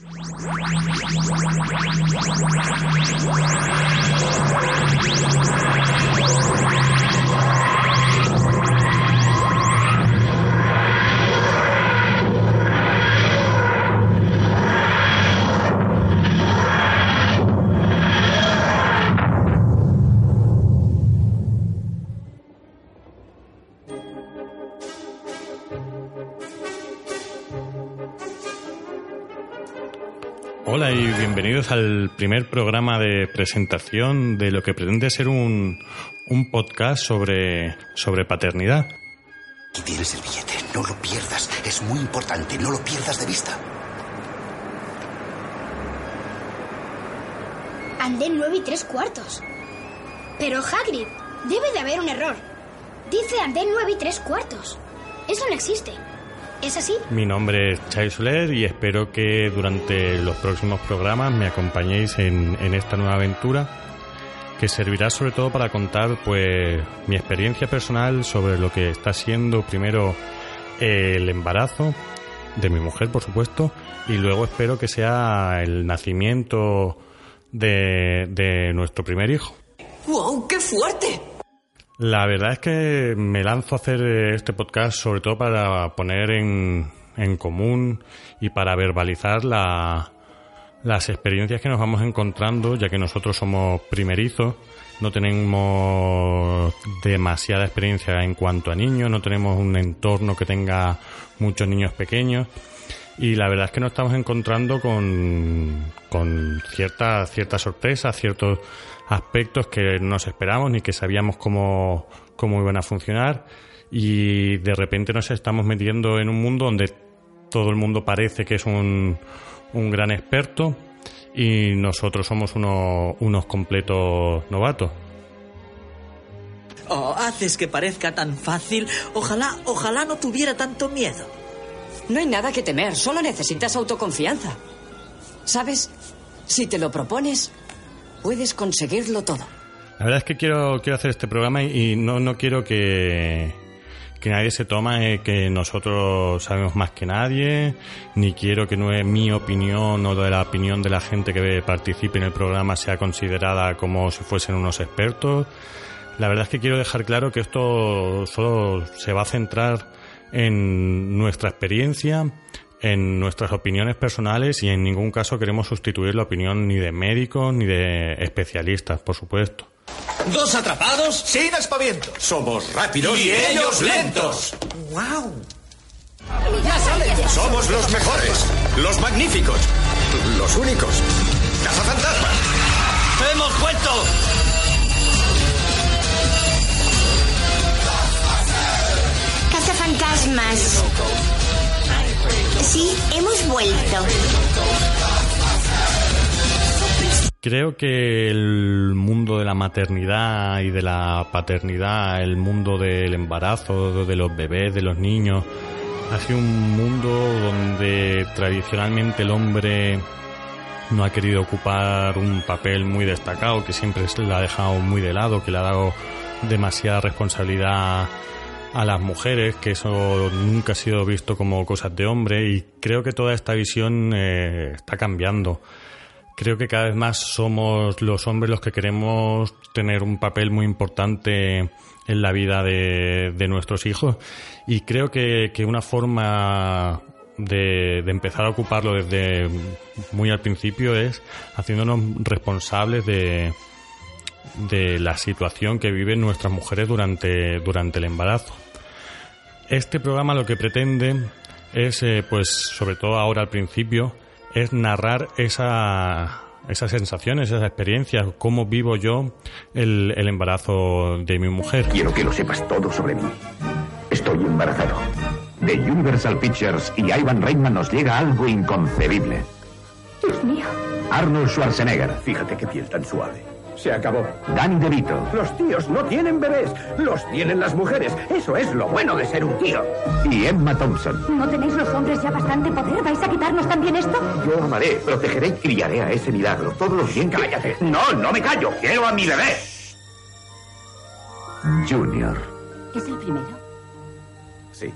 よろしくお願いします。Hola y bienvenidos al primer programa de presentación de lo que pretende ser un, un podcast sobre, sobre paternidad. Aquí tienes el billete, no lo pierdas. Es muy importante, no lo pierdas de vista. Andén nueve y tres cuartos. Pero Hagrid, debe de haber un error. Dice andén nueve y tres cuartos. Eso no existe. ¿Es así? Mi nombre es Chai Soler y espero que durante los próximos programas me acompañéis en, en esta nueva aventura que servirá sobre todo para contar pues mi experiencia personal sobre lo que está siendo primero el embarazo de mi mujer, por supuesto, y luego espero que sea el nacimiento de, de nuestro primer hijo. ¡Wow! ¡Qué fuerte! La verdad es que me lanzo a hacer este podcast sobre todo para poner en, en común y para verbalizar la, las experiencias que nos vamos encontrando, ya que nosotros somos primerizos, no tenemos demasiada experiencia en cuanto a niños, no tenemos un entorno que tenga muchos niños pequeños y la verdad es que nos estamos encontrando con, con cierta, cierta sorpresa, ciertos aspectos que no nos esperamos ni que sabíamos cómo, cómo iban a funcionar y de repente nos estamos metiendo en un mundo donde todo el mundo parece que es un, un gran experto y nosotros somos unos, unos completos novatos. Oh, haces que parezca tan fácil. Ojalá, ojalá no tuviera tanto miedo. No hay nada que temer, solo necesitas autoconfianza. ¿Sabes? Si te lo propones, puedes conseguirlo todo. La verdad es que quiero, quiero hacer este programa y no, no quiero que, que nadie se toma eh, que nosotros sabemos más que nadie, ni quiero que no es mi opinión o de la opinión de la gente que participe en el programa sea considerada como si fuesen unos expertos. La verdad es que quiero dejar claro que esto solo se va a centrar en nuestra experiencia, en nuestras opiniones personales y en ningún caso queremos sustituir la opinión ni de médicos ni de especialistas, por supuesto. Dos atrapados sin aspavientos. Somos rápidos Y ellos lentos. ¡Wow! Somos los mejores, los magníficos, los únicos. ¡Cazafantasmas! ¡Hemos vuelto! Cazafantasmas. Sí, hemos vuelto. Creo que el mundo de la maternidad y de la paternidad, el mundo del embarazo, de los bebés, de los niños, ha sido un mundo donde tradicionalmente el hombre no ha querido ocupar un papel muy destacado, que siempre le ha dejado muy de lado, que le ha dado demasiada responsabilidad a las mujeres, que eso nunca ha sido visto como cosas de hombre y creo que toda esta visión eh, está cambiando. Creo que cada vez más somos los hombres los que queremos tener un papel muy importante en la vida de, nuestros hijos y creo que, que una forma de, de empezar a ocuparlo desde muy al principio es haciéndonos responsables de, de la situación que viven nuestras mujeres durante, durante el embarazo. Este programa lo que pretende es, eh, pues, sobre todo ahora al principio, es narrar esa, esas sensaciones, esas experiencias, cómo vivo yo el, el embarazo de mi mujer. Quiero que lo sepas todo sobre mí. Estoy embarazado. De Universal Pictures y Ivan Reitman nos llega algo inconcebible. Dios mío. Arnold Schwarzenegger. Fíjate qué piel tan suave. Se acabó. Danny DeVito. Los tíos no tienen bebés, los tienen las mujeres. Eso es lo bueno de ser un tío. Y Emma Thompson. ¿No tenéis los hombres ya bastante poder? ¿Vais a quitarnos también esto? Yo amaré, protegeré y criaré a ese milagro. Todo lo bien que... Cállate. No, no me callo. Quiero a mi bebé. Junior. ¿Es el primero? Sí.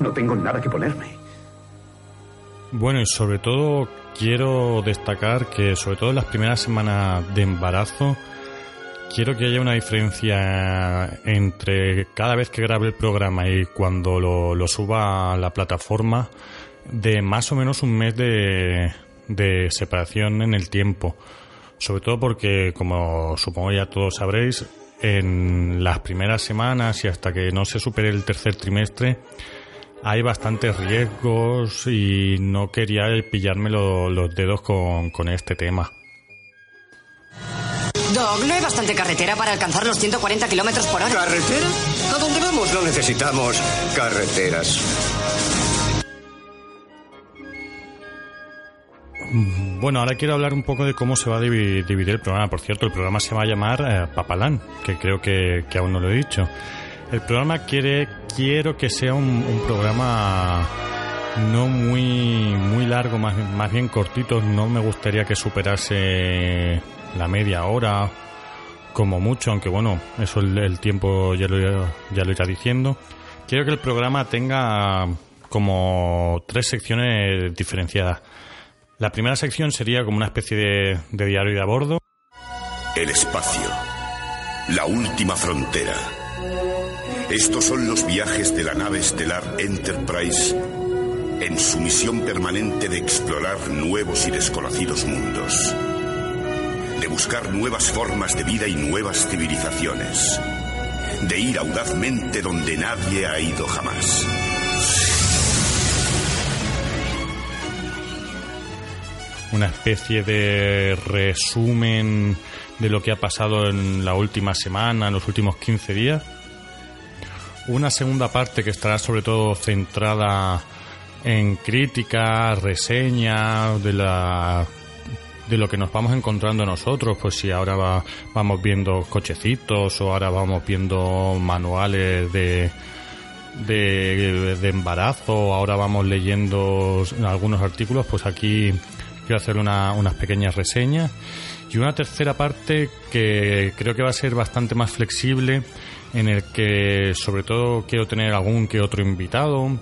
No tengo nada que ponerme. Bueno, y sobre todo quiero destacar que sobre todo en las primeras semanas de embarazo quiero que haya una diferencia entre cada vez que grabe el programa y cuando lo, suba a la plataforma de más o menos un mes de, de separación en el tiempo. Sobre todo porque, como supongo ya todos sabréis, en las primeras semanas y hasta que no se supere el tercer trimestre hay bastantes riesgos y no quería pillarme los dedos con, con este tema. Doc, no hay bastante carretera para alcanzar los 140 kilómetros por hora. ¿Carretera? ¿A dónde vamos? No necesitamos carreteras. Bueno, ahora quiero hablar un poco de cómo se va a divi- dividir el programa. Por cierto, el programa se va a llamar eh, Papalán, que creo que, que aún no lo he dicho. El programa quiere, quiero que sea un, programa no muy, muy largo, más, más bien cortito. No me gustaría que superase la media hora, como mucho, aunque bueno, eso el, el tiempo ya lo, ya lo irá diciendo. Quiero que el programa tenga como tres secciones diferenciadas. La primera sección sería como una especie de, de diario de a bordo. El espacio. La última frontera. Estos son los viajes de la nave estelar Enterprise en su misión permanente de explorar nuevos y desconocidos mundos. De buscar nuevas formas de vida y nuevas civilizaciones. De ir audazmente donde nadie ha ido jamás. Una especie de resumen de lo que ha pasado en la última semana, en los últimos 15 días. Una segunda parte que estará sobre todo centrada en críticas, reseñas de la de lo que nos vamos encontrando nosotros, pues si ahora va- vamos viendo cochecitos o ahora vamos viendo manuales de, de, de embarazo, ahora vamos leyendo algunos artículos, pues aquí quiero hacer una- unas pequeñas reseñas. Y una tercera parte que creo que va a ser bastante más flexible, en el que sobre todo quiero tener algún que otro invitado,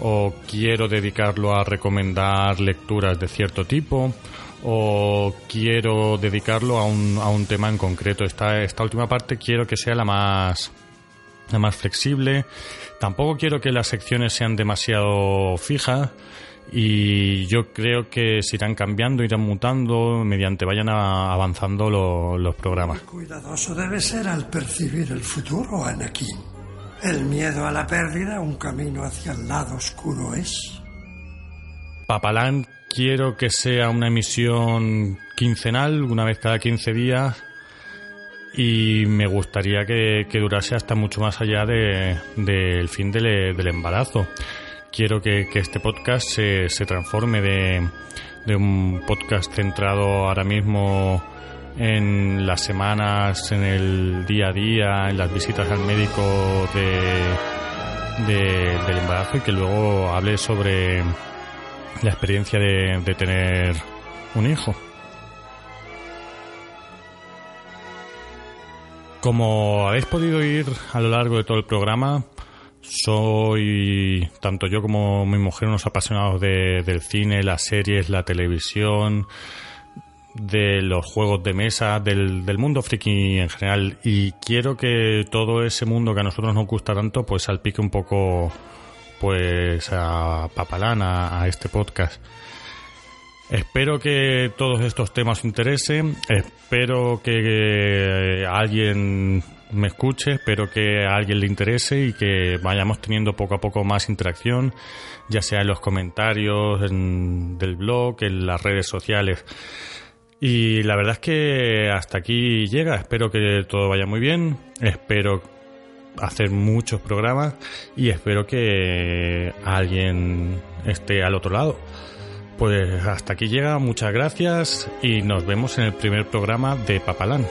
o quiero dedicarlo a recomendar lecturas de cierto tipo, o quiero dedicarlo a un, a un tema en concreto. Esta, esta última parte quiero que sea la más, la más flexible. Tampoco quiero que las secciones sean demasiado fijas y yo creo que se irán cambiando, irán mutando mediante vayan avanzando lo- los programas. Cuidadoso debe ser al percibir el futuro, Anakin. El miedo a la pérdida, un camino hacia el lado oscuro es. Papalán quiero que sea una emisión quincenal, una vez cada 15 días. Y me gustaría que, que durase hasta mucho más allá de- del fin del, del embarazo. Quiero que, este podcast se, transforme de, un podcast centrado ahora mismo en las semanas, en el día a día, en las visitas al médico de, de- del embarazo y que luego hable sobre la experiencia de, de tener un hijo. Como habéis podido oír a lo largo de todo el programa, soy tanto yo como mi mujer unos apasionados de- del cine, las series, la televisión, de los juegos de mesa, del, mundo friki en general. Y quiero que todo ese mundo que a nosotros nos gusta tanto, pues salpique un poco pues a Papalán, a, a este podcast. Espero que todos estos temas interesen, espero que alguien me escuche, espero que a alguien le interese y que vayamos teniendo poco a poco más interacción, ya sea en los comentarios en- del blog, en las redes sociales. Y la verdad es que hasta aquí llega, espero que todo vaya muy bien, espero hacer muchos programas y espero que alguien esté al otro lado. Pues hasta aquí llega, muchas gracias y nos vemos en el primer programa de Papalán.